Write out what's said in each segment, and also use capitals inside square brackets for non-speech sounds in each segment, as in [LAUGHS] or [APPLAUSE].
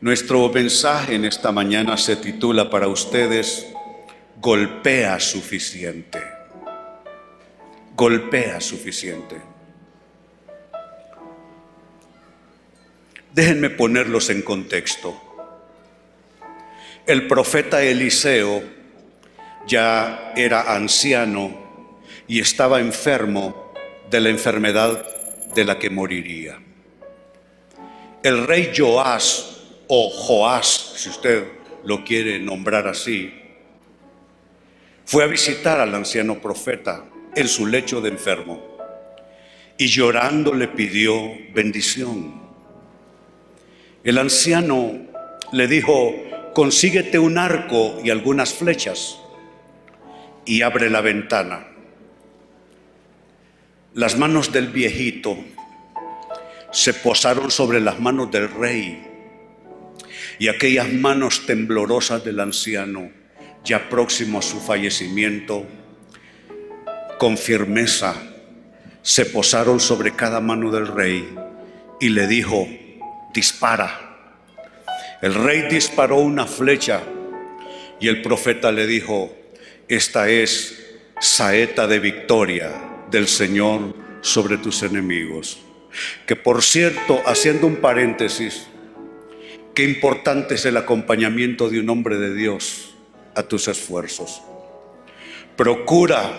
Nuestro mensaje en esta mañana se titula para ustedes Golpea suficiente. Golpea suficiente. Déjenme ponerlos en contexto. El profeta Eliseo ya era anciano y estaba enfermo de la enfermedad de la que moriría. El rey Joás o Joás, si usted lo quiere nombrar así, fue a visitar al anciano profeta en su lecho de enfermo y llorando le pidió bendición. El anciano le dijo, consíguete un arco y algunas flechas y abre la ventana. Las manos del viejito se posaron sobre las manos del rey y aquellas manos temblorosas del anciano, ya próximo a su fallecimiento, con firmeza se posaron sobre cada mano del rey y le dijo, dispara. El rey disparó una flecha y el profeta le dijo, esta es saeta de victoria del Señor sobre tus enemigos. Que por cierto, haciendo un paréntesis, Qué importante es el acompañamiento de un hombre de Dios a tus esfuerzos. Procura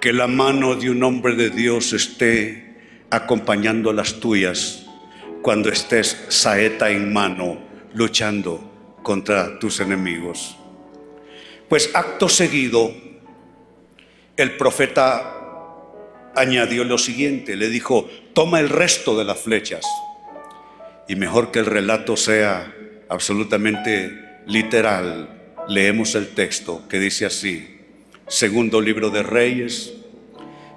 que la mano de un hombre de Dios esté acompañando las tuyas cuando estés saeta en mano luchando contra tus enemigos. Pues acto seguido, el profeta añadió lo siguiente, le dijo, toma el resto de las flechas y mejor que el relato sea absolutamente literal, leemos el texto que dice así, segundo libro de Reyes,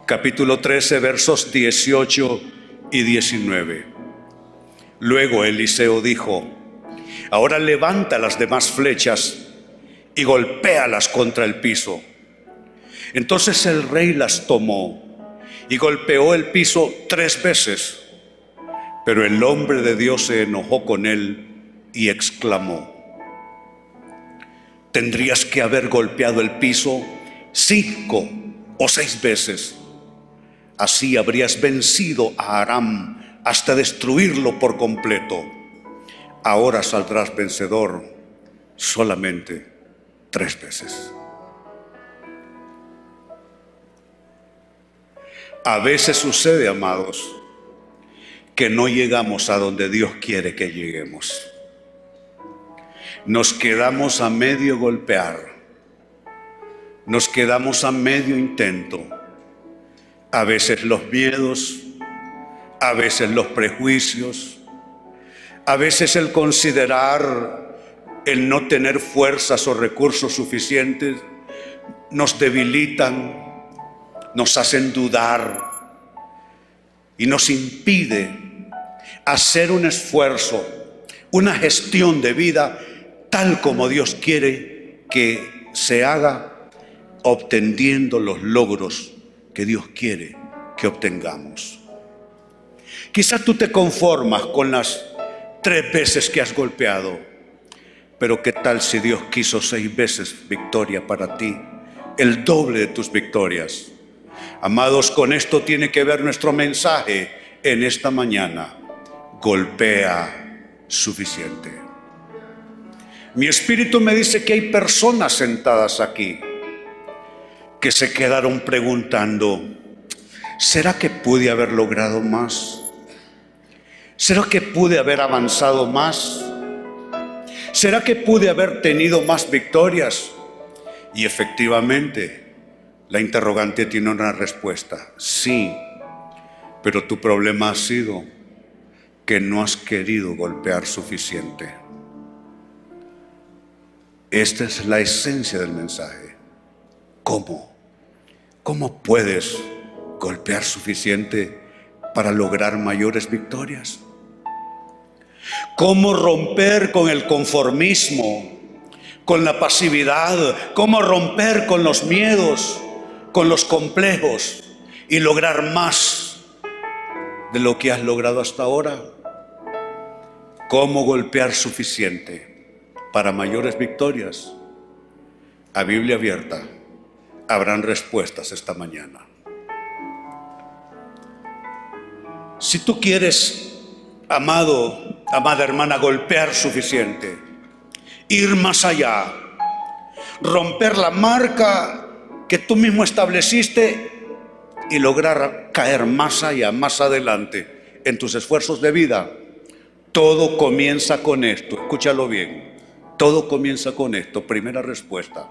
capítulo 13, versos 18 y 19. Luego Eliseo dijo, ahora levanta las demás flechas y golpéalas contra el piso. Entonces el rey las tomó y golpeó el piso tres veces pero el hombre de Dios se enojó con él y exclamó, tendrías que haber golpeado el piso cinco o seis veces. Así habrías vencido a Aram hasta destruirlo por completo. Ahora saldrás vencedor solamente tres veces. A veces sucede, amados, que no llegamos a donde Dios quiere que lleguemos. Nos quedamos a medio golpear, nos quedamos a medio intento. A veces los miedos, a veces los prejuicios, a veces el considerar el no tener fuerzas o recursos suficientes nos debilitan, nos hacen dudar y nos impide hacer un esfuerzo, una gestión de vida tal como Dios quiere que se haga, obteniendo los logros que Dios quiere que obtengamos. Quizás tú te conformas con las tres veces que has golpeado, pero ¿qué tal si Dios quiso seis veces victoria para ti? El doble de tus victorias. Amados, con esto tiene que ver nuestro mensaje en esta mañana golpea suficiente. Mi espíritu me dice que hay personas sentadas aquí que se quedaron preguntando, ¿será que pude haber logrado más? ¿Será que pude haber avanzado más? ¿Será que pude haber tenido más victorias? Y efectivamente, la interrogante tiene una respuesta, sí, pero tu problema ha sido que no has querido golpear suficiente. Esta es la esencia del mensaje. ¿Cómo? ¿Cómo puedes golpear suficiente para lograr mayores victorias? ¿Cómo romper con el conformismo, con la pasividad? ¿Cómo romper con los miedos, con los complejos y lograr más de lo que has logrado hasta ahora? Cómo golpear suficiente para mayores victorias, a Biblia abierta, habrán respuestas esta mañana. Si tú quieres, amado, amada hermana, golpear suficiente, ir más allá, romper la marca que tú mismo estableciste y lograr caer más allá, más adelante en tus esfuerzos de vida, todo comienza con esto. Escúchalo bien. Todo comienza con esto. Primera respuesta.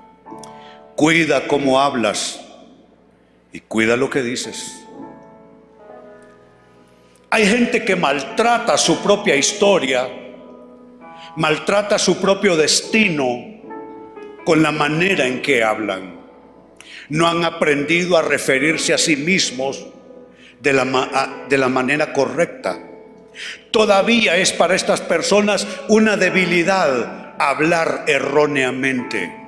Cuida cómo hablas y cuida lo que dices. Hay gente que maltrata su propia historia, maltrata su propio destino con la manera en que hablan. No han aprendido a referirse a sí mismos de la, de la manera correcta. Todavía es para estas personas una debilidad hablar erróneamente.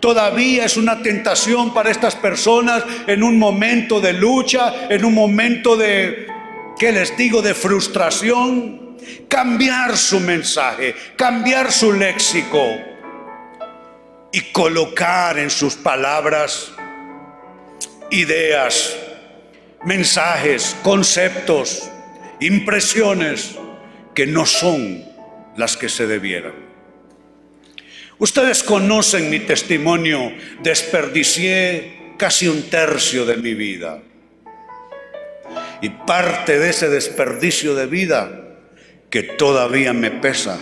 Todavía es una tentación para estas personas en un momento de lucha, en un momento de, ¿qué les digo?, de frustración, cambiar su mensaje, cambiar su léxico y colocar en sus palabras ideas, mensajes, conceptos, impresiones que no son las que se debieran. Ustedes conocen mi testimonio, desperdicié casi un tercio de mi vida. Y parte de ese desperdicio de vida que todavía me pesa,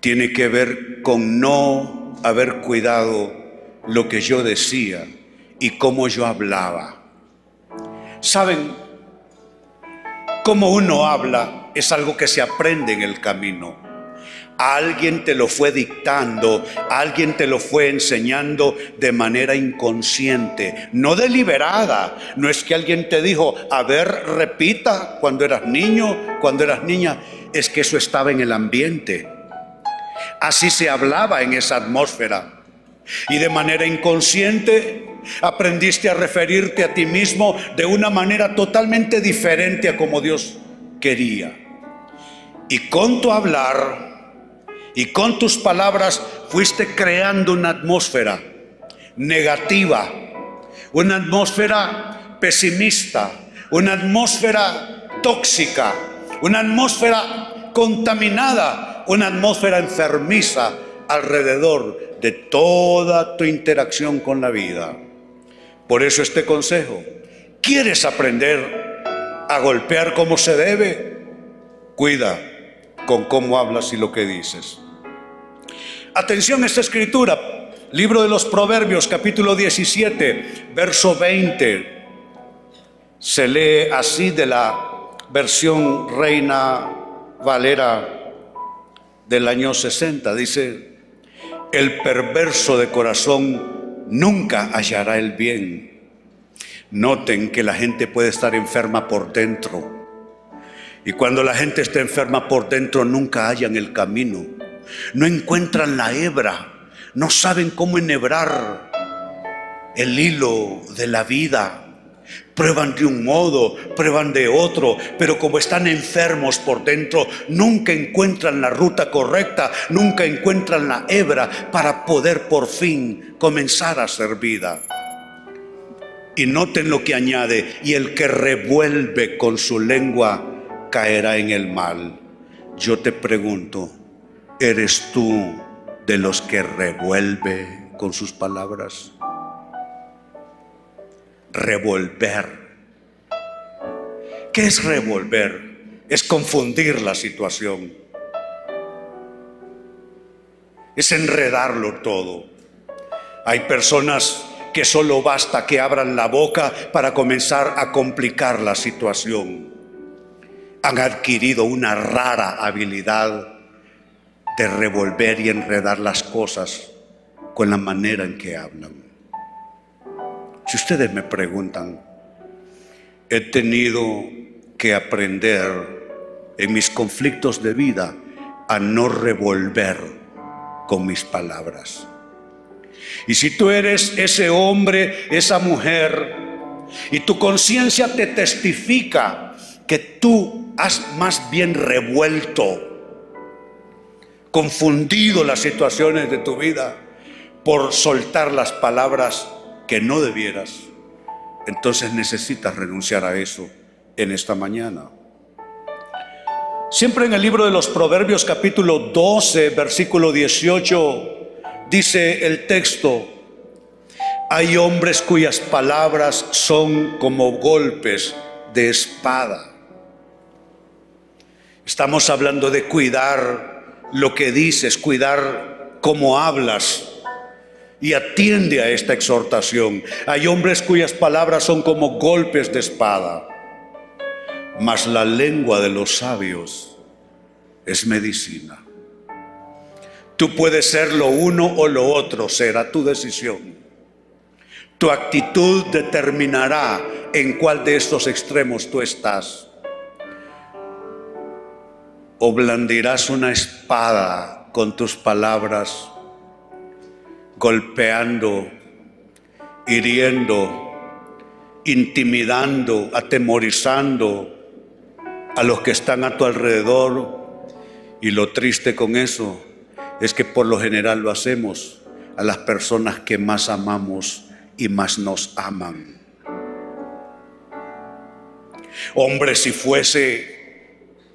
tiene que ver con no haber cuidado lo que yo decía y cómo yo hablaba. ¿Saben? Cómo uno habla es algo que se aprende en el camino. Alguien te lo fue dictando, alguien te lo fue enseñando de manera inconsciente, no deliberada. No es que alguien te dijo, a ver, repita cuando eras niño, cuando eras niña. Es que eso estaba en el ambiente. Así se hablaba en esa atmósfera. Y de manera inconsciente aprendiste a referirte a ti mismo de una manera totalmente diferente a como Dios quería. Y con tu hablar y con tus palabras fuiste creando una atmósfera negativa, una atmósfera pesimista, una atmósfera tóxica, una atmósfera contaminada, una atmósfera enfermiza alrededor de toda tu interacción con la vida. Por eso este consejo, ¿quieres aprender a golpear como se debe? Cuida con cómo hablas y lo que dices. Atención a esta escritura, libro de los Proverbios, capítulo 17, verso 20. Se lee así de la versión Reina Valera del año 60. Dice, el perverso de corazón nunca hallará el bien. Noten que la gente puede estar enferma por dentro. Y cuando la gente está enferma por dentro, nunca hallan el camino no encuentran la hebra, no saben cómo enhebrar el hilo de la vida. Prueban de un modo, prueban de otro, pero como están enfermos por dentro, nunca encuentran la ruta correcta, nunca encuentran la hebra para poder por fin comenzar a hacer vida. Y noten lo que añade, y el que revuelve con su lengua caerá en el mal. Yo te pregunto, ¿Eres tú de los que revuelve con sus palabras? Revolver. ¿Qué es revolver? Es confundir la situación. Es enredarlo todo. Hay personas que solo basta que abran la boca para comenzar a complicar la situación. Han adquirido una rara habilidad de revolver y enredar las cosas con la manera en que hablan. Si ustedes me preguntan, he tenido que aprender en mis conflictos de vida a no revolver con mis palabras. Y si tú eres ese hombre, esa mujer, y tu conciencia te testifica que tú has más bien revuelto, confundido las situaciones de tu vida por soltar las palabras que no debieras, entonces necesitas renunciar a eso en esta mañana. Siempre en el libro de los Proverbios capítulo 12, versículo 18, dice el texto, hay hombres cuyas palabras son como golpes de espada. Estamos hablando de cuidar lo que dices, cuidar cómo hablas. Y atiende a esta exhortación. Hay hombres cuyas palabras son como golpes de espada, mas la lengua de los sabios es medicina. Tú puedes ser lo uno o lo otro, será tu decisión. Tu actitud determinará en cuál de estos extremos tú estás. O blandirás una espada con tus palabras, golpeando, hiriendo, intimidando, atemorizando a los que están a tu alrededor. Y lo triste con eso es que por lo general lo hacemos a las personas que más amamos y más nos aman. Hombre, si fuese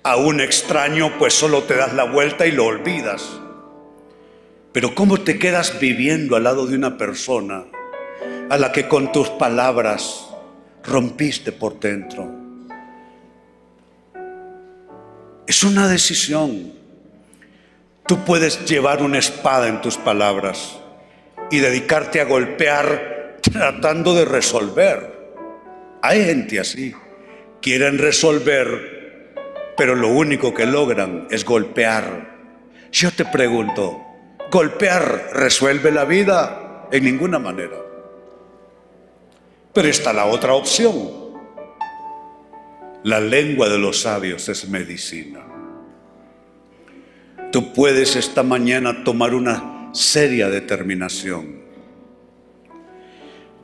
a un extraño, pues solo te das la vuelta y lo olvidas. Pero ¿cómo te quedas viviendo al lado de una persona a la que con tus palabras rompiste por dentro? Es una decisión. Tú puedes llevar una espada en tus palabras y dedicarte a golpear tratando de resolver. Hay gente así. Quieren resolver, pero lo único que logran es golpear. Yo te pregunto, ¿golpear resuelve la vida? En ninguna manera. Pero está la otra opción. La lengua de los sabios es medicina. Tú puedes esta mañana tomar una seria determinación.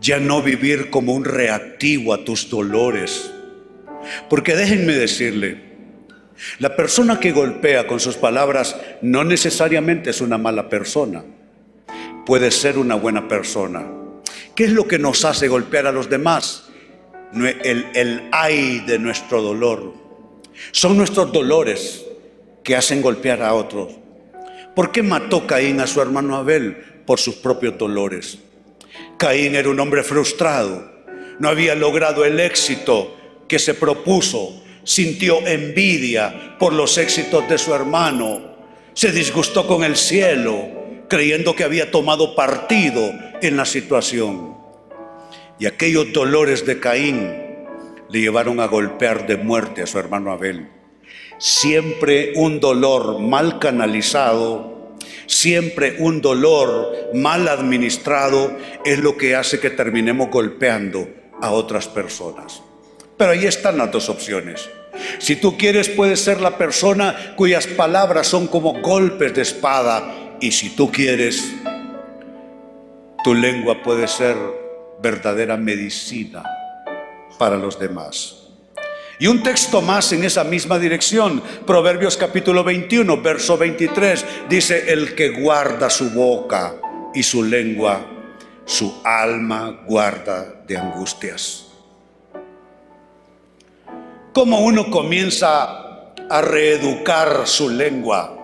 Ya no vivir como un reactivo a tus dolores. Porque déjenme decirle, la persona que golpea con sus palabras no necesariamente es una mala persona. Puede ser una buena persona. ¿Qué es lo que nos hace golpear a los demás? El, el ay de nuestro dolor. Son nuestros dolores que hacen golpear a otros. ¿Por qué mató Caín a su hermano Abel? Por sus propios dolores. Caín era un hombre frustrado, no había logrado el éxito que se propuso, sintió envidia por los éxitos de su hermano, se disgustó con el cielo, creyendo que había tomado partido en la situación. Y aquellos dolores de Caín le llevaron a golpear de muerte a su hermano Abel siempre un dolor mal canalizado, siempre un dolor mal administrado es lo que hace que terminemos golpeando a otras personas. Pero ahí están las dos opciones. Si tú quieres, puedes ser la persona cuyas palabras son como golpes de espada. Y si tú quieres, tu lengua puede ser verdadera medicina para los demás. Y un texto más en esa misma dirección, Proverbios capítulo 21, verso 23, dice, el que guarda su boca y su lengua, su alma guarda de angustias. ¿Cómo uno comienza a reeducar su lengua?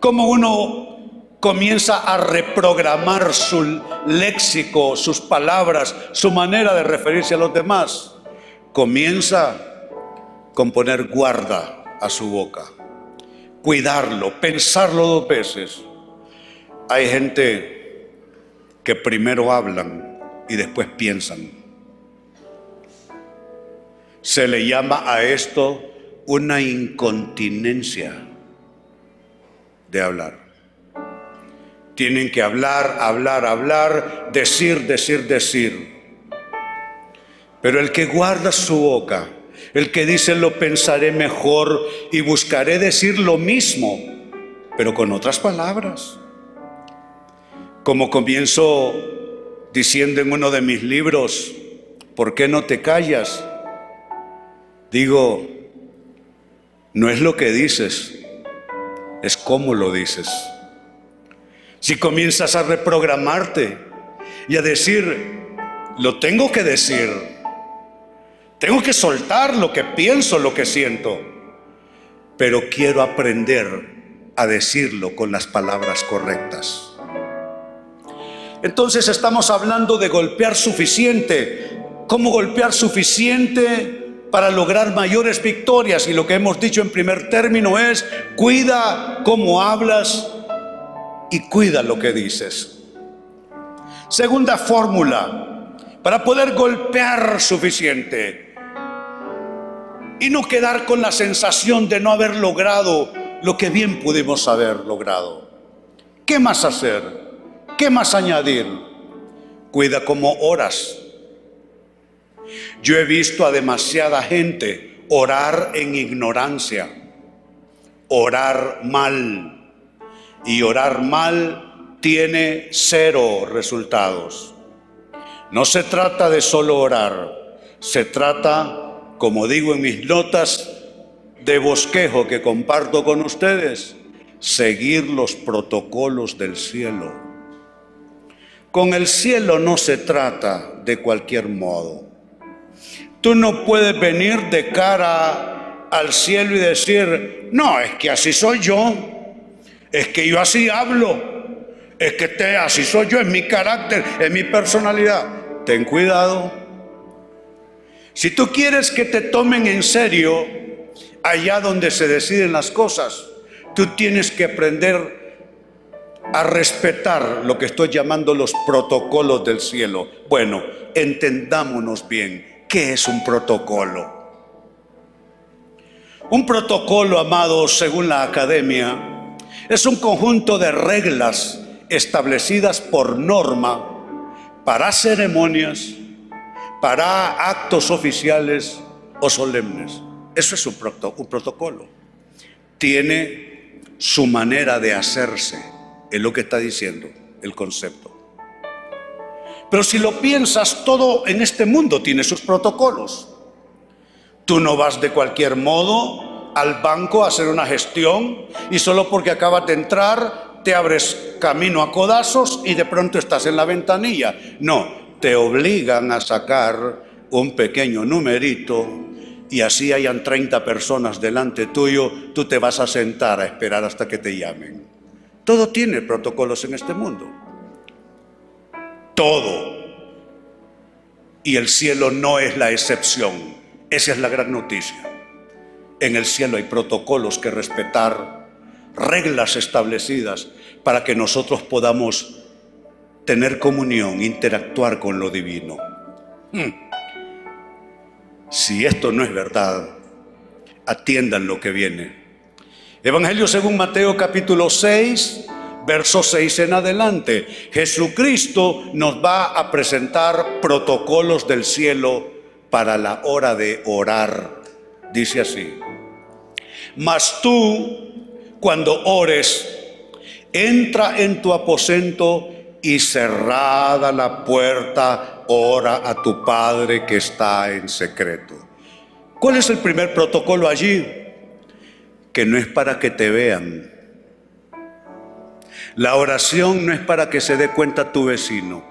¿Cómo uno comienza a reprogramar su léxico, sus palabras, su manera de referirse a los demás? comienza con poner guarda a su boca, cuidarlo, pensarlo dos veces. Hay gente que primero hablan y después piensan. Se le llama a esto una incontinencia de hablar. Tienen que hablar, hablar, hablar, decir, decir, decir. Pero el que guarda su boca, el que dice lo pensaré mejor y buscaré decir lo mismo, pero con otras palabras. Como comienzo diciendo en uno de mis libros, ¿por qué no te callas? Digo, no es lo que dices, es cómo lo dices. Si comienzas a reprogramarte y a decir, lo tengo que decir, tengo que soltar lo que pienso, lo que siento, pero quiero aprender a decirlo con las palabras correctas. Entonces estamos hablando de golpear suficiente. ¿Cómo golpear suficiente para lograr mayores victorias? Y lo que hemos dicho en primer término es, cuida cómo hablas y cuida lo que dices. Segunda fórmula, para poder golpear suficiente y no quedar con la sensación de no haber logrado lo que bien pudimos haber logrado. ¿Qué más hacer? ¿Qué más añadir? Cuida como oras. Yo he visto a demasiada gente orar en ignorancia, orar mal. Y orar mal tiene cero resultados. No se trata de solo orar, se trata, como digo en mis notas de bosquejo que comparto con ustedes, seguir los protocolos del cielo. Con el cielo no se trata de cualquier modo. Tú no puedes venir de cara al cielo y decir, no, es que así soy yo, es que yo así hablo, es que te, así soy yo, es mi carácter, es mi personalidad. Ten cuidado. Si tú quieres que te tomen en serio allá donde se deciden las cosas, tú tienes que aprender a respetar lo que estoy llamando los protocolos del cielo. Bueno, entendámonos bien, ¿qué es un protocolo? Un protocolo, amados, según la academia, es un conjunto de reglas establecidas por norma para ceremonias, para actos oficiales o solemnes. Eso es un, un protocolo. Tiene su manera de hacerse es lo que está diciendo el concepto. Pero si lo piensas, todo en este mundo tiene sus protocolos. Tú no vas de cualquier modo al banco a hacer una gestión y solo porque acabas de entrar te abres camino a codazos y de pronto estás en la ventanilla. No, te obligan a sacar un pequeño numerito y así hayan 30 personas delante tuyo, tú te vas a sentar a esperar hasta que te llamen. Todo tiene protocolos en este mundo. Todo. Y el cielo no es la excepción. Esa es la gran noticia. En el cielo hay protocolos que respetar, reglas establecidas para que nosotros podamos tener comunión, interactuar con lo divino. Hmm. Si esto no es verdad, atiendan lo que viene. Evangelio según Mateo capítulo 6, verso 6 en adelante. Jesucristo nos va a presentar protocolos del cielo para la hora de orar. Dice así. Mas tú, cuando ores, entra en tu aposento y cerrada la puerta, ora a tu Padre que está en secreto. ¿Cuál es el primer protocolo allí? que no es para que te vean. La oración no es para que se dé cuenta tu vecino.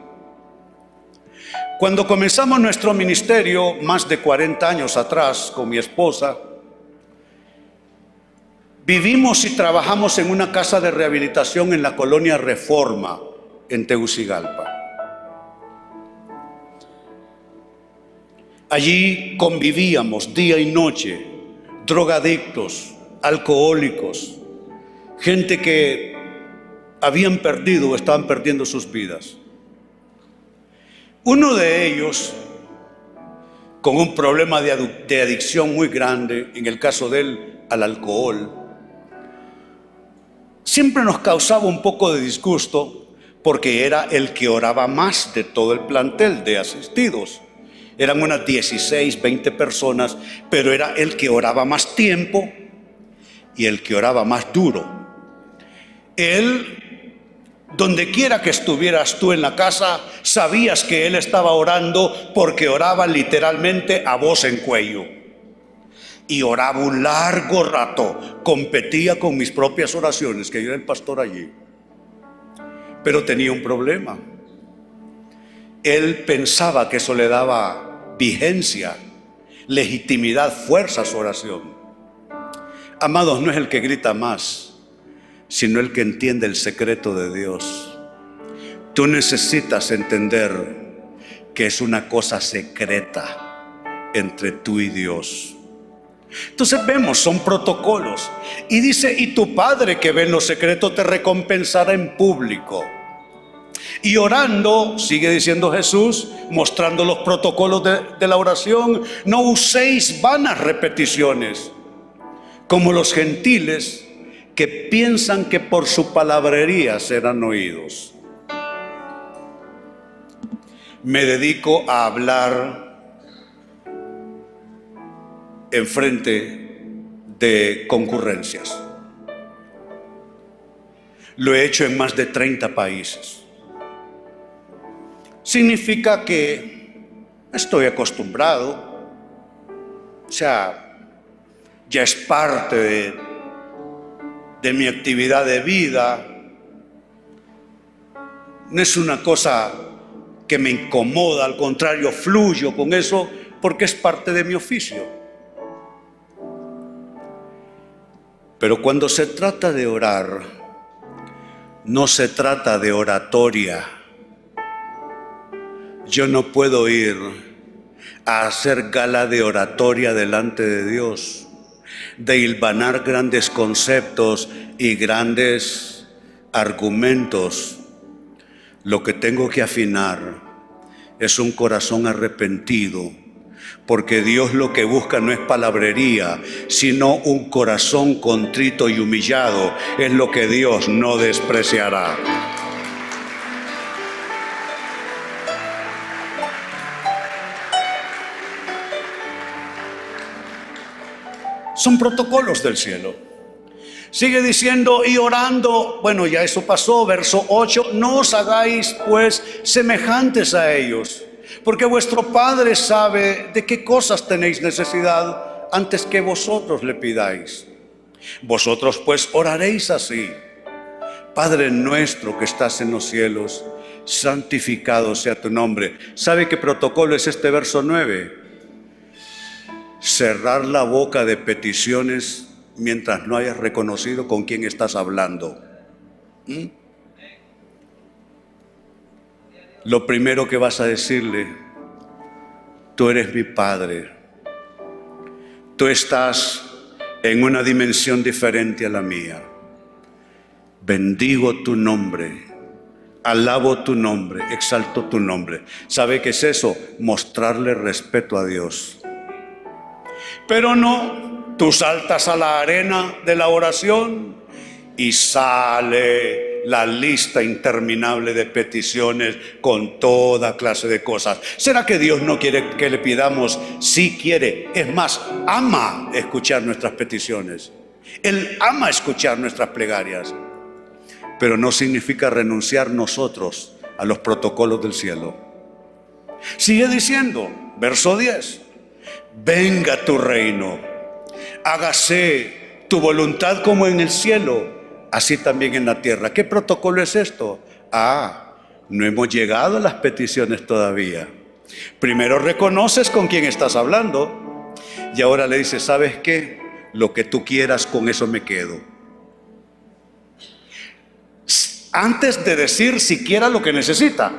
Cuando comenzamos nuestro ministerio, más de 40 años atrás, con mi esposa, vivimos y trabajamos en una casa de rehabilitación en la colonia Reforma, en Tegucigalpa. Allí convivíamos día y noche, drogadictos, alcohólicos, gente que habían perdido o estaban perdiendo sus vidas. Uno de ellos, con un problema de, adicción muy grande, en el caso de él al alcohol, siempre nos causaba un poco de disgusto porque era el que oraba más de todo el plantel de asistidos. Eran unas 16, 20 personas, pero era el que oraba más tiempo y el que oraba más duro. Él, donde quiera que estuvieras tú en la casa, sabías que él estaba orando porque oraba literalmente a voz en cuello. y oraba un largo rato, competía con mis propias oraciones, que yo era el pastor allí. Pero tenía un problema. Él pensaba que eso le daba vigencia, legitimidad, fuerza a su oración. Amados, no es el que grita más, sino el que entiende el secreto de Dios. Tú necesitas entender que es una cosa secreta entre tú y Dios. Entonces vemos, son protocolos. Y dice, y tu Padre que ve en lo secreto te recompensará en público. Y orando, sigue diciendo Jesús, mostrando los protocolos de, de, la oración, no uséis vanas repeticiones, como los gentiles que piensan que por su palabrería serán oídos. Me dedico a hablar en frente de concurrencias. Lo he hecho en más de 30 países. Significa que estoy acostumbrado, o sea, ya es parte de, de mi actividad de vida, no es una cosa que me incomoda, al contrario, fluyo con eso porque es parte de mi oficio. Pero cuando se trata de orar, no se trata de oratoria. Yo no puedo ir a hacer gala de oratoria delante de Dios, de hilvanar grandes conceptos y grandes argumentos. Lo que tengo que afinar es un corazón arrepentido porque Dios lo que busca no es palabrería, sino un corazón contrito y humillado. Es lo que Dios no despreciará. Son protocolos del cielo. Sigue diciendo y orando, bueno, ya eso pasó, verso 8, no os hagáis pues semejantes a ellos porque vuestro Padre sabe de qué cosas tenéis necesidad antes que vosotros le pidáis. Vosotros pues oraréis así. Padre nuestro que estás en los cielos, santificado sea tu nombre. ¿Sabe qué protocolo es este verso 9? Cerrar la boca de peticiones mientras no hayas reconocido con quién estás hablando. ¿Mm? lo primero que vas a decirle, tú eres mi Padre, tú estás en una dimensión diferente a la mía. Bendigo tu nombre, alabo tu nombre, exalto tu nombre. ¿Sabe qué es eso? Mostrarle respeto a Dios. Pero no, tú saltas a la arena de la oración y sale la lista interminable de peticiones con toda clase de cosas. ¿Será que Dios no quiere que le pidamos? Sí quiere. Es más, ama escuchar nuestras peticiones. Él ama escuchar nuestras plegarias. Pero no significa renunciar nosotros a los protocolos del cielo. Sigue diciendo, verso 10, venga tu reino, hágase tu voluntad como en el cielo así también en la tierra. ¿Qué protocolo es esto? Ah, no hemos llegado a las peticiones todavía. Primero reconoces con quién estás hablando y ahora le dices, ¿sabes qué? Lo que tú quieras, con eso me quedo. Antes de decir siquiera lo que necesita,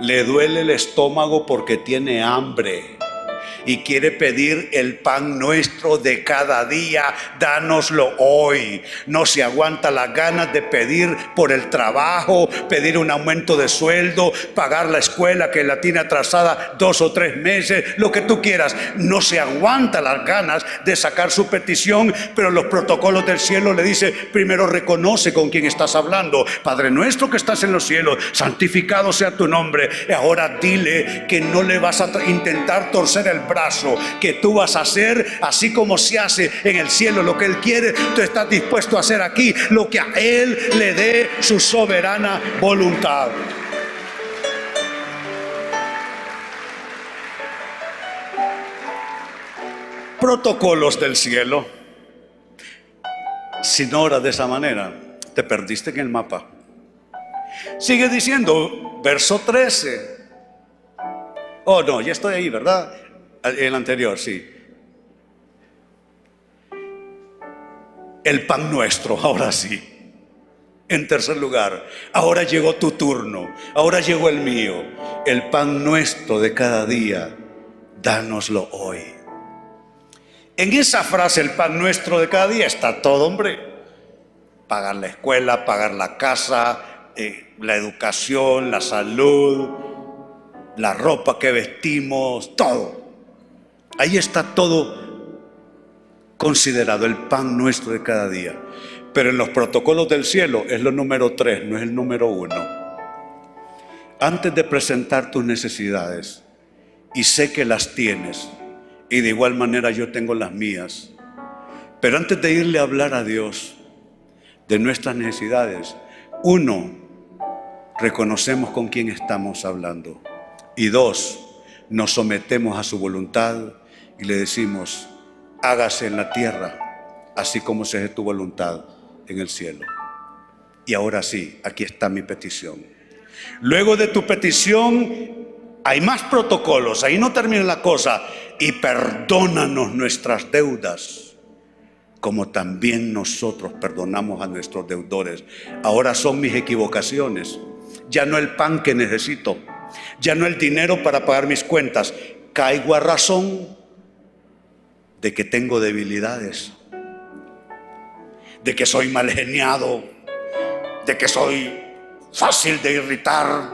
le duele el estómago porque tiene hambre y quiere pedir el pan nuestro de cada día, dánoslo hoy. No se aguanta las ganas de pedir por el trabajo, pedir un aumento de sueldo, pagar la escuela que la tiene atrasada dos o tres meses, lo que tú quieras. No se aguanta las ganas de sacar su petición, pero los protocolos del cielo le dice, primero reconoce con quién estás hablando. Padre nuestro que estás en los cielos, santificado sea tu nombre. Y ahora dile que no le vas a intentar torcer el que tú vas a hacer así como se hace en el cielo lo que Él quiere, tú estás dispuesto a hacer aquí lo que a Él le dé su soberana voluntad. protocolos del cielo. Si no oras de esa manera, te perdiste en el mapa. Sigue diciendo, verso 13. Oh, no, ya estoy ahí, ¿verdad? El anterior, sí. El pan nuestro, ahora sí. En tercer lugar, ahora llegó tu turno, ahora llegó el mío. El pan nuestro de cada día, dánoslo hoy. En esa frase, el pan nuestro de cada día, está todo, hombre. Pagar la escuela, pagar la casa, eh, la educación, la salud, la ropa que vestimos, todo. Ahí está todo considerado, el pan nuestro de cada día. Pero en los protocolos del cielo es lo número tres, no es el número uno. Antes de presentar tus necesidades, y sé que las tienes, y de igual manera yo tengo las mías, pero antes de irle a hablar a Dios de nuestras necesidades, uno, reconocemos con quién estamos hablando. Y dos, nos sometemos a su voluntad y le decimos, hágase en la tierra, así como se es tu voluntad en el cielo. Y ahora sí, aquí está mi petición. Luego de tu petición hay más protocolos, ahí no termina la cosa. Y perdónanos nuestras deudas, como también nosotros perdonamos a nuestros deudores. Ahora son mis equivocaciones ya no el pan que necesito, ya no el dinero para pagar mis cuentas. Caigo a razón de que tengo debilidades, de que soy mal geniado, de que soy fácil de irritar,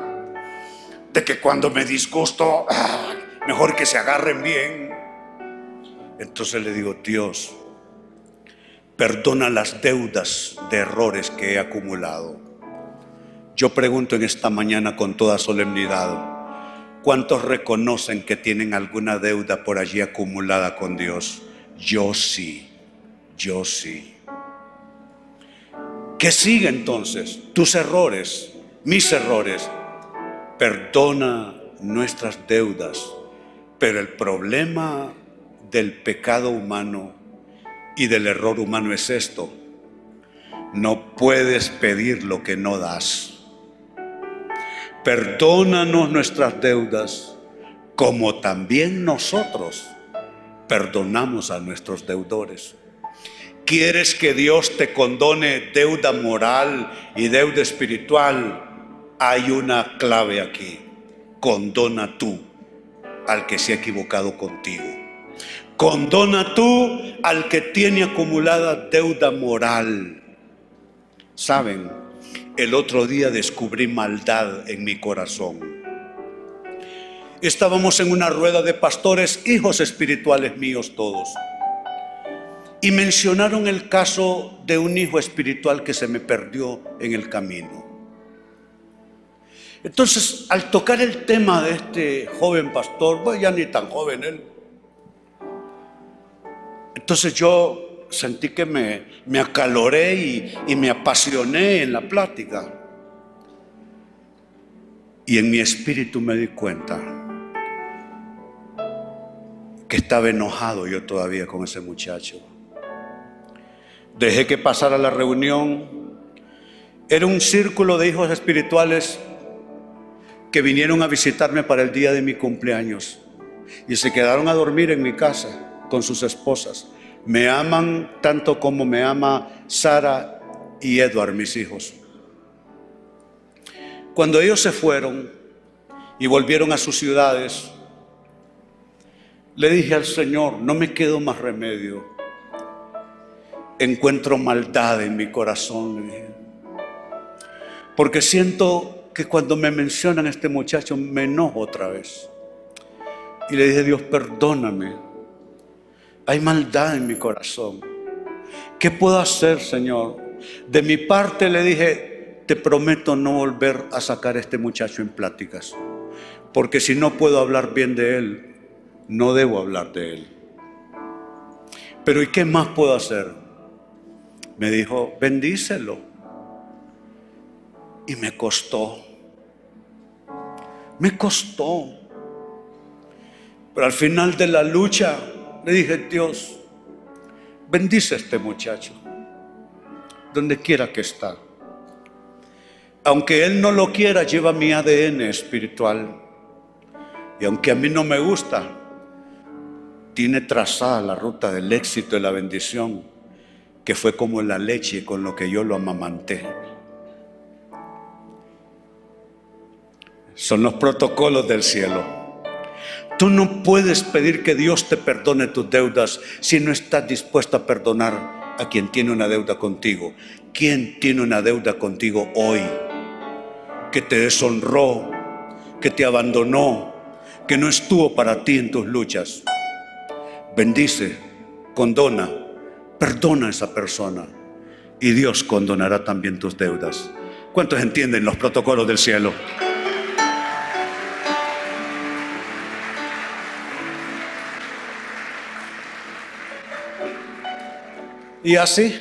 de que cuando me disgusto, ah, mejor que se agarren bien. Entonces le digo, Dios, perdona las deudas de errores que he acumulado. Yo pregunto en esta mañana con toda solemnidad, ¿cuántos reconocen que tienen alguna deuda por allí acumulada con Dios? Yo sí, yo sí. ¿Qué sigue entonces? Tus errores, mis errores. Perdona nuestras deudas, pero el problema del pecado humano y del error humano es esto. No puedes pedir lo que no das. Perdónanos nuestras deudas, como también nosotros perdonamos a nuestros deudores. ¿Quieres que Dios te condone deuda moral y deuda espiritual? Hay una clave aquí. Condona tú al que se ha equivocado contigo. Condona tú al que tiene acumulada deuda moral. ¿Saben? El otro día descubrí maldad en mi corazón. Estábamos en una rueda de pastores, hijos espirituales míos todos. Y mencionaron el caso de un hijo espiritual que se me perdió en el camino. Entonces, al tocar el tema de este joven pastor, pues ya ni tan joven él. Entonces yo sentí que me, me acaloré y, y me apasioné en la plática. Y en mi espíritu me di cuenta que estaba enojado yo todavía con ese muchacho. Dejé que pasara la reunión. Era un círculo de hijos espirituales que vinieron a visitarme para el día de mi cumpleaños y se quedaron a dormir en mi casa con sus esposas. Me aman tanto como me ama Sara y Edward, mis hijos. Cuando ellos se fueron y volvieron a sus ciudades, le dije al Señor, no me quedo más remedio. Encuentro maldad en mi corazón, Porque siento que cuando me mencionan a este muchacho me enojo otra vez. Y le dije, Dios, perdóname hay maldad en mi corazón. ¿Qué puedo hacer, Señor? De mi parte le dije, te prometo no volver a sacar a este muchacho en pláticas. Porque si no puedo hablar bien de él, no debo hablar de él. Pero ¿y qué más puedo hacer? Me dijo, bendícelo. Y me costó. Me costó. Pero al final de la lucha, le dije, Dios, bendice a este muchacho, donde quiera que está. Aunque él no lo quiera, lleva mi ADN espiritual. Y aunque a mí no me gusta, tiene trazada la ruta del éxito y la bendición, que fue como la leche con lo que yo lo amamanté. Son los protocolos del cielo. Tú no puedes pedir que Dios te perdone tus deudas si no estás dispuesto a perdonar a quien tiene una deuda contigo. ¿Quién tiene una deuda contigo hoy? Que te deshonró, que te abandonó, que no estuvo para ti en tus luchas. Bendice, condona, perdona a esa persona y Dios condonará también tus deudas. ¿Cuántos entienden los protocolos del cielo? Y así,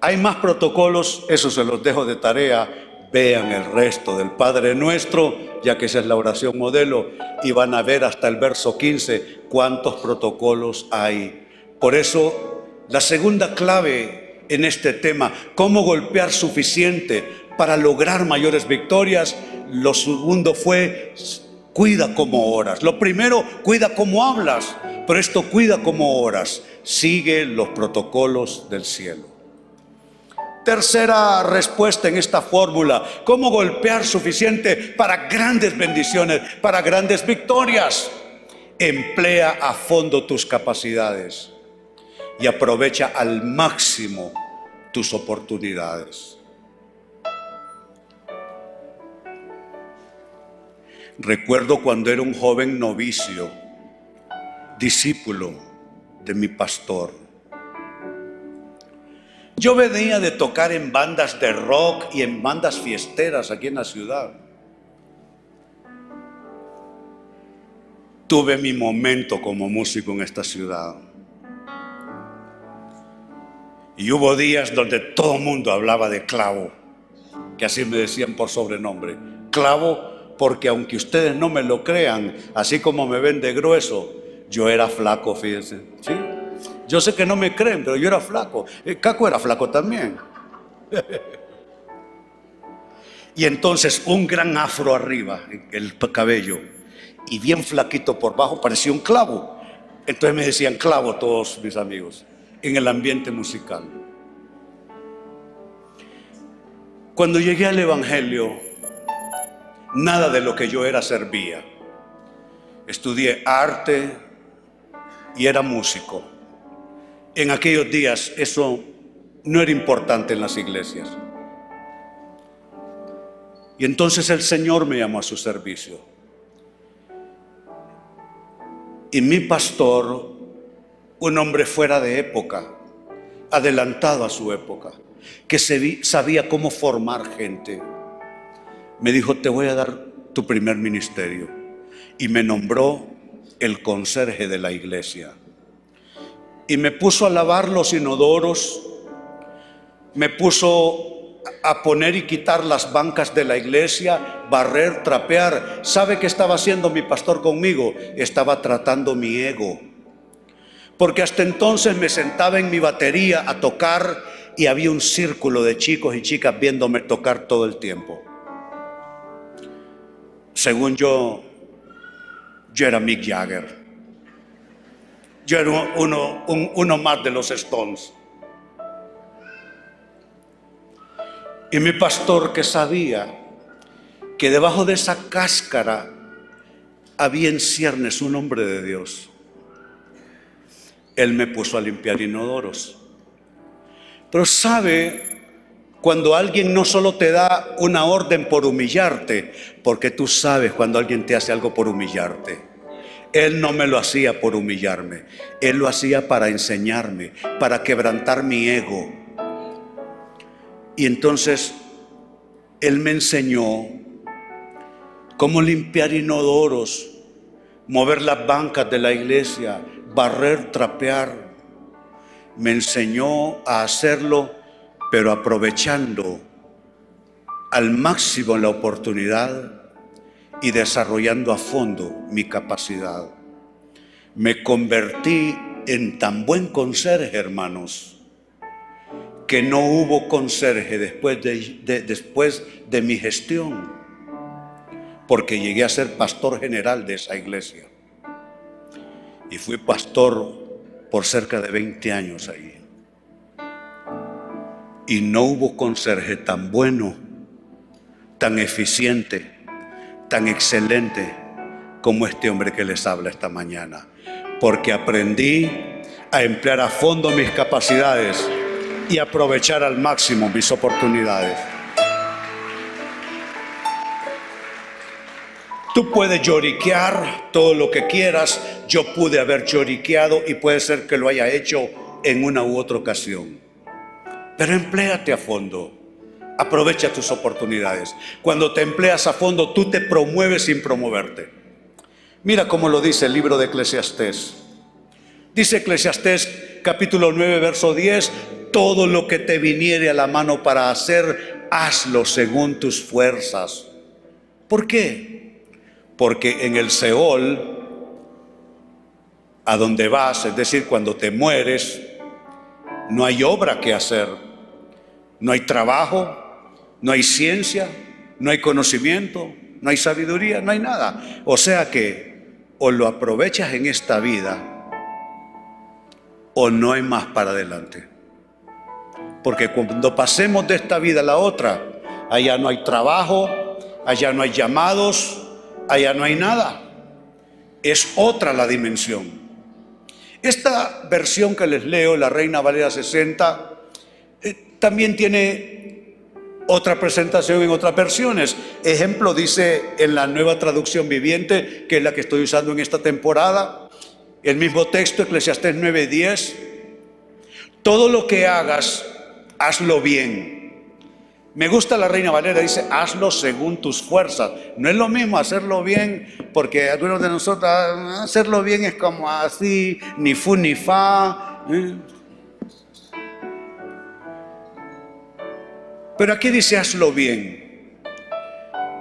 hay más protocolos, eso se los dejo de tarea. Vean el resto del Padre Nuestro, ya que esa es la oración modelo, y van a ver hasta el verso 15 cuántos protocolos hay. Por eso, la segunda clave en este tema, cómo golpear suficiente para lograr mayores victorias, lo segundo fue cuida como oras. Lo primero, cuida como hablas, pero esto cuida como oras sigue los protocolos del cielo. Tercera respuesta en esta fórmula, ¿cómo golpear suficiente para grandes bendiciones, para grandes victorias? Emplea a fondo tus capacidades y aprovecha al máximo tus oportunidades. Recuerdo cuando era un joven novicio, discípulo, de mi pastor. Yo venía de tocar en bandas de rock y en bandas fiesteras aquí en la ciudad. Tuve mi momento como músico en esta ciudad. Y hubo días donde todo el mundo hablaba de clavo, que así me decían por sobrenombre. Clavo porque aunque ustedes no me lo crean, así como me ven de grueso, yo era flaco, fíjense. ¿sí? Yo sé que no me creen, pero yo era flaco. Eh, Caco era flaco también. [LAUGHS] y entonces un gran afro arriba, el cabello, y bien flaquito por bajo, parecía un clavo. Entonces me decían clavo todos mis amigos en el ambiente musical. Cuando llegué al Evangelio, nada de lo que yo era servía. Estudié arte, y era músico. En aquellos días eso no era importante en las iglesias. Y entonces el Señor me llamó a su servicio. Y mi pastor, un hombre fuera de época, adelantado a su época, que sabía cómo formar gente, me dijo, te voy a dar tu primer ministerio. Y me nombró el conserje de la iglesia. Y me puso a lavar los inodoros, me puso a poner y quitar las bancas de la iglesia, barrer, trapear. ¿Sabe qué estaba haciendo mi pastor conmigo? Estaba tratando mi ego. Porque hasta entonces me sentaba en mi batería a tocar y había un círculo de chicos y chicas viéndome tocar todo el tiempo. Según yo, yo era Mick Jagger. Yo era uno, uno más de los Stones. Y mi pastor que sabía que debajo de esa cáscara había en ciernes un hombre de Dios. Él me puso a limpiar inodoros. Pero sabe cuando alguien no solo te da una orden por humillarte, porque tú sabes cuando alguien te hace algo por humillarte. Él no me lo hacía por humillarme, Él lo hacía para enseñarme, para quebrantar mi ego. Y entonces Él me enseñó cómo limpiar inodoros, mover las bancas de la iglesia, barrer, trapear. Me enseñó a hacerlo pero aprovechando al máximo la oportunidad y desarrollando a fondo mi capacidad. Me convertí en tan buen conserje, hermanos, que no hubo conserje después de, después de mi gestión, porque llegué a ser pastor general de esa iglesia. Y fui pastor por cerca de 20 años ahí. Y no hubo conserje tan bueno, tan eficiente, tan excelente como este hombre que les habla esta mañana. Porque aprendí a emplear a fondo mis capacidades y aprovechar al máximo mis oportunidades. Tú puedes lloriquear todo lo que quieras. Yo pude haber lloriqueado y puede ser que lo haya hecho en una u otra ocasión. Pero empléate a fondo. Aprovecha tus oportunidades. Cuando te empleas a fondo, tú te promueves sin promoverte. Mira cómo lo dice el libro de Eclesiastés. Dice Eclesiastés capítulo 9, verso 10, todo lo que te viniere a la mano para hacer, hazlo según tus fuerzas. ¿Por qué? Porque en el Seol, a donde vas, es decir, cuando te mueres, no hay obra que hacer, no hay trabajo, no hay ciencia, no hay conocimiento, no hay sabiduría, no hay nada. O sea que o lo aprovechas en esta vida o no hay más para adelante. Porque cuando pasemos de esta vida a la otra, allá no hay trabajo, allá no hay llamados, allá no hay nada. Es otra la dimensión. Esta versión que les leo, la Reina Valera 60, eh, también tiene otra presentación en otras versiones. Ejemplo dice en la nueva traducción viviente, que es la que estoy usando en esta temporada, el mismo texto, Eclesiastés 9:10, todo lo que hagas, hazlo bien. Me gusta la Reina Valera, dice, hazlo según tus fuerzas. No es lo mismo hacerlo bien, porque algunos de nosotros, ah, hacerlo bien es como así, ni fu ni fa. ¿eh? Pero aquí dice hazlo bien.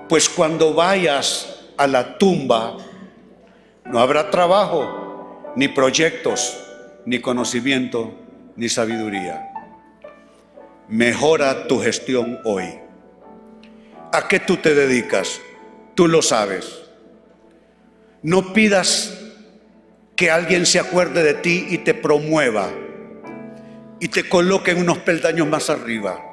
Pues cuando vayas a la tumba, no habrá trabajo, ni proyectos, ni conocimiento, ni sabiduría. Mejora tu gestión hoy. ¿A qué tú te dedicas? Tú lo sabes. No pidas que alguien se acuerde de ti y te promueva y te coloque en unos peldaños más arriba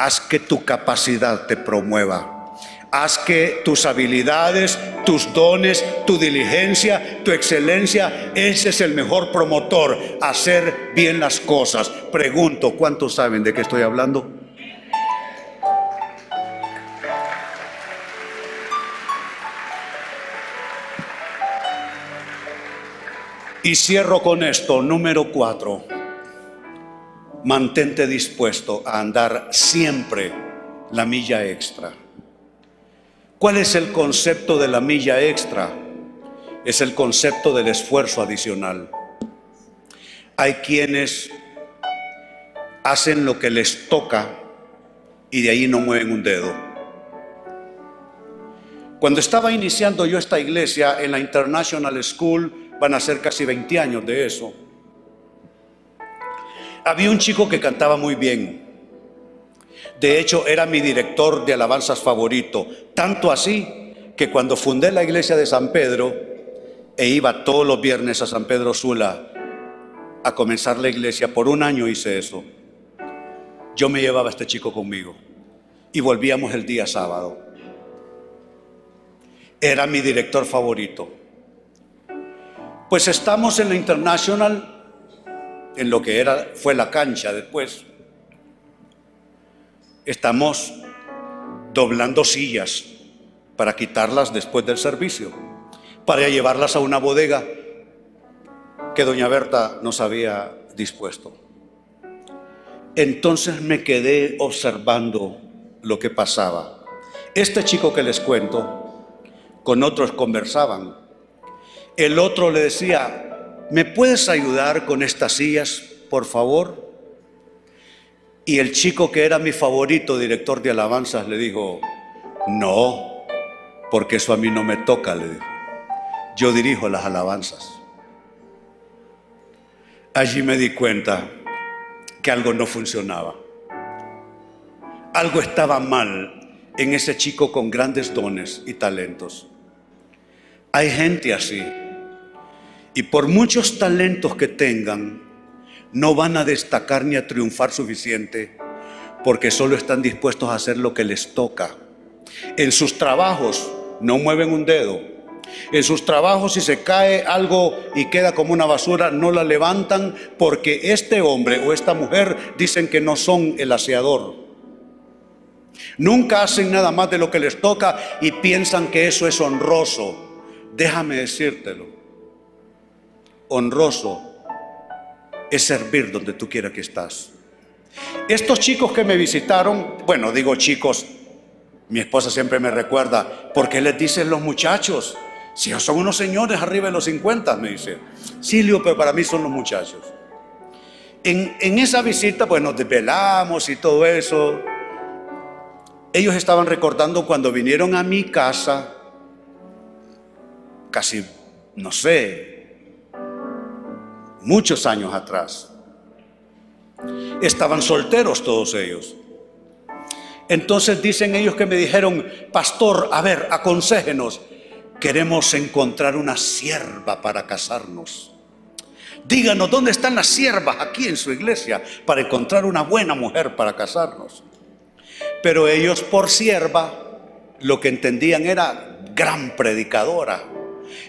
haz que tu capacidad te promueva. Haz que tus habilidades, tus dones, tu diligencia, tu excelencia, ese es el mejor promotor, hacer bien las cosas. Pregunto, ¿cuántos saben de qué estoy hablando? Y cierro con esto, número cuatro mantente dispuesto a andar siempre la milla extra. ¿Cuál es el concepto de la milla extra? Es el concepto del esfuerzo adicional. Hay quienes hacen lo que les toca y de ahí no mueven un dedo. Cuando estaba iniciando yo esta iglesia en la International School, van a ser casi 20 años de eso había un chico que cantaba muy bien. De hecho, era mi director de alabanzas favorito. Tanto así que cuando fundé la iglesia de San Pedro e iba todos los viernes a San Pedro Sula a comenzar la iglesia, por un año hice eso. Yo me llevaba a este chico conmigo y volvíamos el día sábado. Era mi director favorito. Pues estamos en la International en lo que era, fue la cancha después. Estamos doblando sillas para quitarlas después del servicio, para llevarlas a una bodega que doña Berta nos había dispuesto. Entonces me quedé observando lo que pasaba. Este chico que les cuento, con otros conversaban. El otro le decía, ¿me puedes ayudar con estas sillas, por favor? Y el chico que era mi favorito, director de alabanzas, le dijo, no, porque eso a mí no me toca, le dijo. Yo dirijo las alabanzas. allí me di cuenta que algo no funcionaba. Algo estaba mal en ese chico con grandes dones y talentos. Hay gente así. Y por muchos talentos que tengan, no van a destacar ni a triunfar suficiente porque solo están dispuestos a hacer lo que les toca. En sus trabajos no mueven un dedo. En sus trabajos si se cae algo y queda como una basura, no la levantan porque este hombre o esta mujer dicen que no son el aseador. Nunca hacen nada más de lo que les toca y piensan que eso es honroso. Déjame decírtelo. Honroso es servir donde tú quieras que estás. Estos chicos que me visitaron, bueno, digo chicos, mi esposa siempre me recuerda, ¿por qué les dicen los muchachos? Si son unos señores arriba de los 50, me dice. Silvio, pero para mí son los muchachos. En, en esa visita, pues nos desvelamos y todo eso. Ellos estaban recordando cuando vinieron a mi casa, casi, no sé, muchos años atrás. Estaban solteros todos ellos. Entonces dicen ellos que me dijeron, pastor, a ver, aconséjenos, queremos encontrar una sierva para casarnos. Díganos, ¿dónde están las siervas aquí en su iglesia para encontrar una buena mujer para casarnos? Pero ellos por sierva lo que entendían era gran predicadora,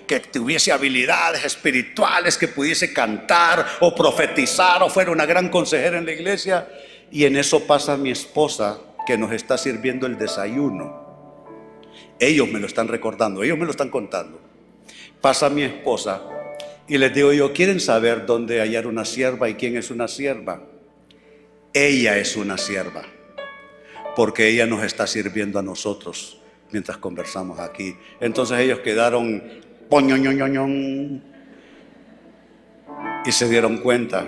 que tuviese habilidades espirituales, que pudiese cantar o profetizar o fuera una gran consejera en la iglesia. Y en eso pasa mi esposa que nos está sirviendo el desayuno. Ellos me lo están recordando, ellos me lo están contando. Pasa mi esposa y les digo yo, ¿quieren saber dónde hallar una sierva y quién es una sierva? Ella es una sierva, porque ella nos está sirviendo a nosotros mientras conversamos aquí. Entonces ellos quedaron y se dieron cuenta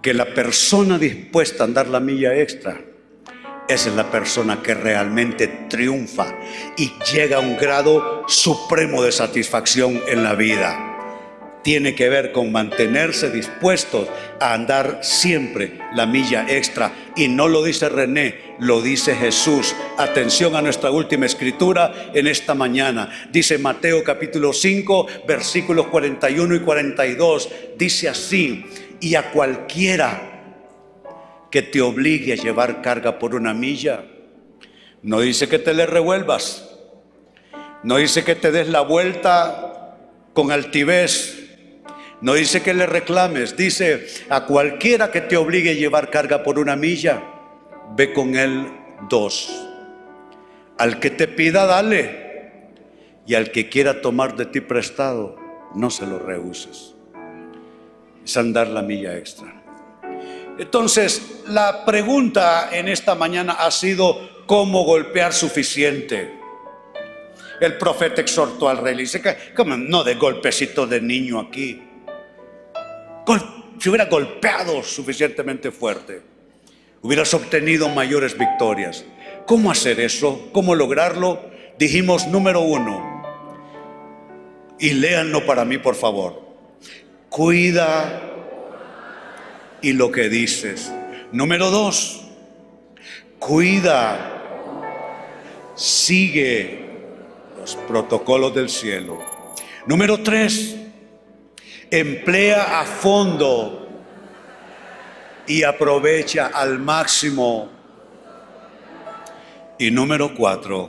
que la persona dispuesta a andar la milla extra es la persona que realmente triunfa y llega a un grado supremo de satisfacción en la vida. Tiene que ver con mantenerse dispuestos a andar siempre la milla extra. Y no lo dice René, lo dice Jesús. Atención a nuestra última escritura en esta mañana. Dice Mateo capítulo 5, versículos 41 y 42. Dice así, y a cualquiera que te obligue a llevar carga por una milla. No dice que te le revuelvas. No dice que te des la vuelta con altivez. No dice que le reclames. Dice a cualquiera que te obligue a llevar carga por una milla, ve con él dos. Al que te pida, dale. Y al que quiera tomar de ti prestado, no se lo rehuses. Es andar la milla extra. Entonces, la pregunta en esta mañana ha sido, ¿cómo golpear suficiente? El profeta exhortó al rey, le dice, ¿cómo no de golpecito de niño aquí? Si hubiera golpeado suficientemente fuerte, hubieras obtenido mayores victorias. ¿Cómo hacer eso? ¿Cómo lograrlo? Dijimos número uno, y léanlo para mí por favor, cuida y lo que dices. Número dos, cuida, sigue los protocolos del cielo. Número tres, emplea a fondo y aprovecha al máximo. Y número cuatro,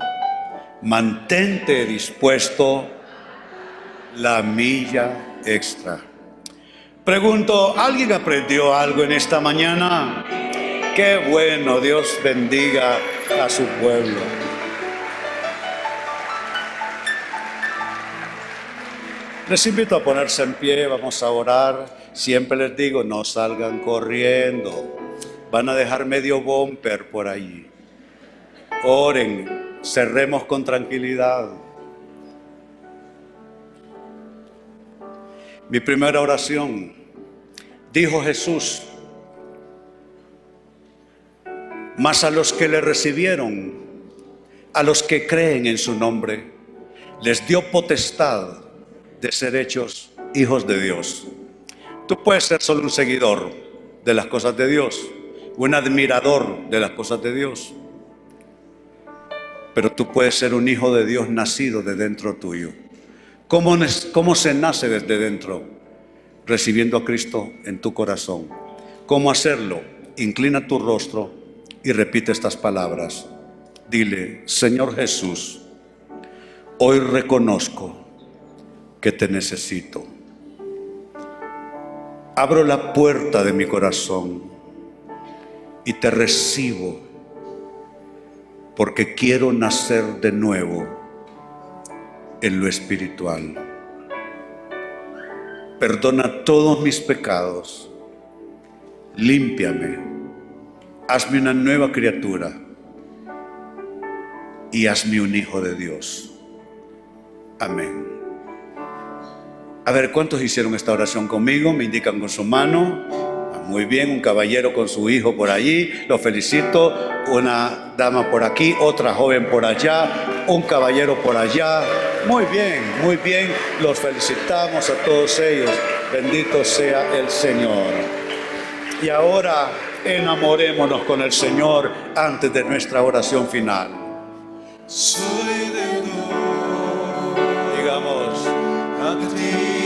mantente dispuesto la milla extra. Pregunto, ¿alguien aprendió algo en esta mañana? Qué bueno, Dios bendiga a su pueblo. Les invito a ponerse en pie, vamos a orar. Siempre les digo, no salgan corriendo. Van a dejar medio bumper por allí. Oren, cerremos con tranquilidad. Mi primera oración Dijo Jesús, mas a los que le recibieron, a los que creen en su nombre, les dio potestad de ser hechos hijos de Dios. Tú puedes ser solo un seguidor de las cosas de Dios, un admirador de las cosas de Dios. Pero tú puedes ser un hijo de Dios nacido de dentro tuyo. ¿Cómo, cómo se nace desde dentro? Recibiendo a Cristo en tu corazón. ¿Cómo hacerlo? Inclina tu rostro y repite estas palabras. Dile, Señor Jesús, hoy reconozco que te necesito. Abro la puerta de mi corazón y te recibo porque quiero nacer de nuevo en lo espiritual. Perdona todos mis pecados, límpiame, hazme una nueva criatura y hazme un hijo de Dios. Amén. A ver, ¿cuántos hicieron esta oración conmigo? Me indican con su mano. Ah, muy bien, un caballero con su hijo por allí, lo felicito. Una dama por aquí, otra joven por allá, un caballero por allá. Muy bien, muy bien, los felicitamos a todos ellos. Bendito sea el Señor. Y ahora enamorémonos con el Señor antes de nuestra oración final. Soy de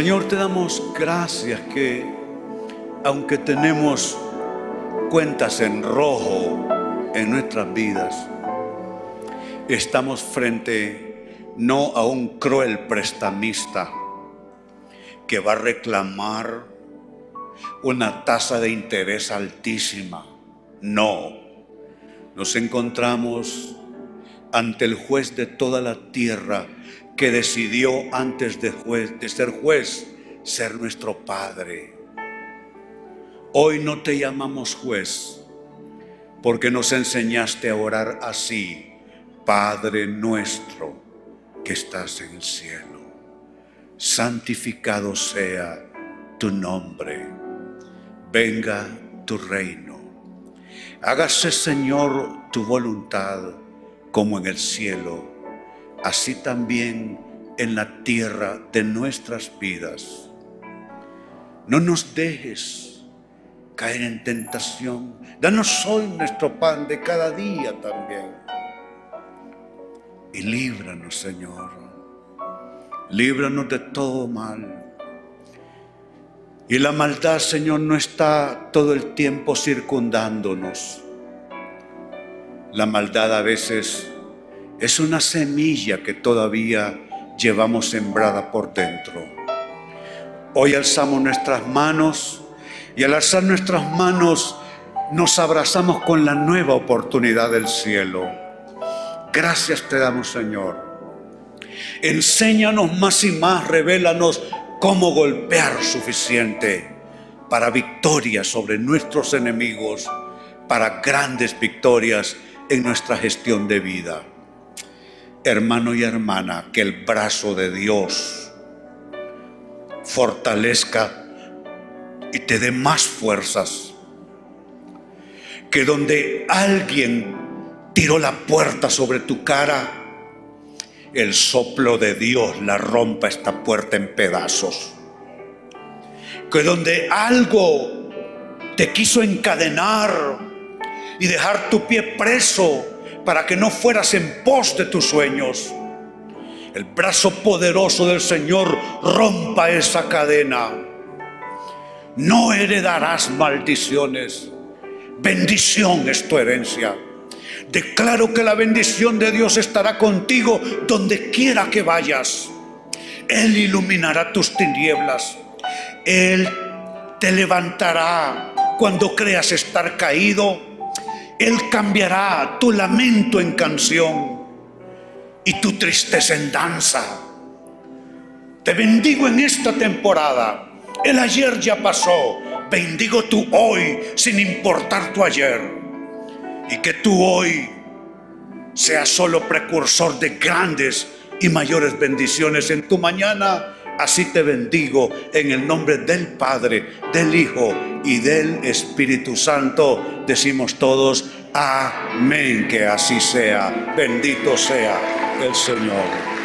Señor, te damos gracias que aunque tenemos cuentas en rojo en nuestras vidas, estamos frente no a un cruel prestamista que va a reclamar una tasa de interés altísima. No, nos encontramos ante el juez de toda la tierra que decidió antes de, ser juez ser nuestro Padre. Hoy no te llamamos juez porque nos enseñaste a orar así, Padre nuestro que estás en el cielo, santificado sea tu nombre, venga tu reino, hágase Señor tu voluntad como en el cielo, así también en la tierra de nuestras vidas. No nos dejes caer en tentación. Danos hoy nuestro pan de cada día también. Y líbranos, Señor. Líbranos de todo mal. Y la maldad, Señor, no está todo el tiempo circundándonos. La maldad a veces es una semilla que todavía llevamos sembrada por dentro. Hoy alzamos nuestras manos y al alzar nuestras manos nos abrazamos con la nueva oportunidad del cielo. Gracias te damos, Señor. Enséñanos más y más, revélanos cómo golpear suficiente para victorias sobre nuestros enemigos, para grandes victorias en nuestra gestión de vida. Hermano y hermana, que el brazo de Dios fortalezca y te dé más fuerzas. Que donde alguien tiró la puerta sobre tu cara, el soplo de Dios la rompa esta puerta en pedazos. Que donde algo te quiso encadenar y dejar tu pie preso para que no fueras en pos de tus sueños, el brazo poderoso del Señor rompa esa cadena. No heredarás maldiciones. Bendición es tu herencia. Declaro que la bendición de Dios estará contigo donde quiera que vayas. Él iluminará tus tinieblas. Él te levantará cuando creas estar caído. Él cambiará tu lamento en canción y tu tristeza en danza. Te bendigo en esta temporada. El ayer ya pasó. Bendigo tu hoy sin importar tu ayer y que tú hoy seas solo precursor de grandes y mayores bendiciones en tu mañana. Así te bendigo en el nombre del Padre, del Hijo y del Espíritu Santo. Decimos todos, amén, que así sea. Bendito sea el Señor.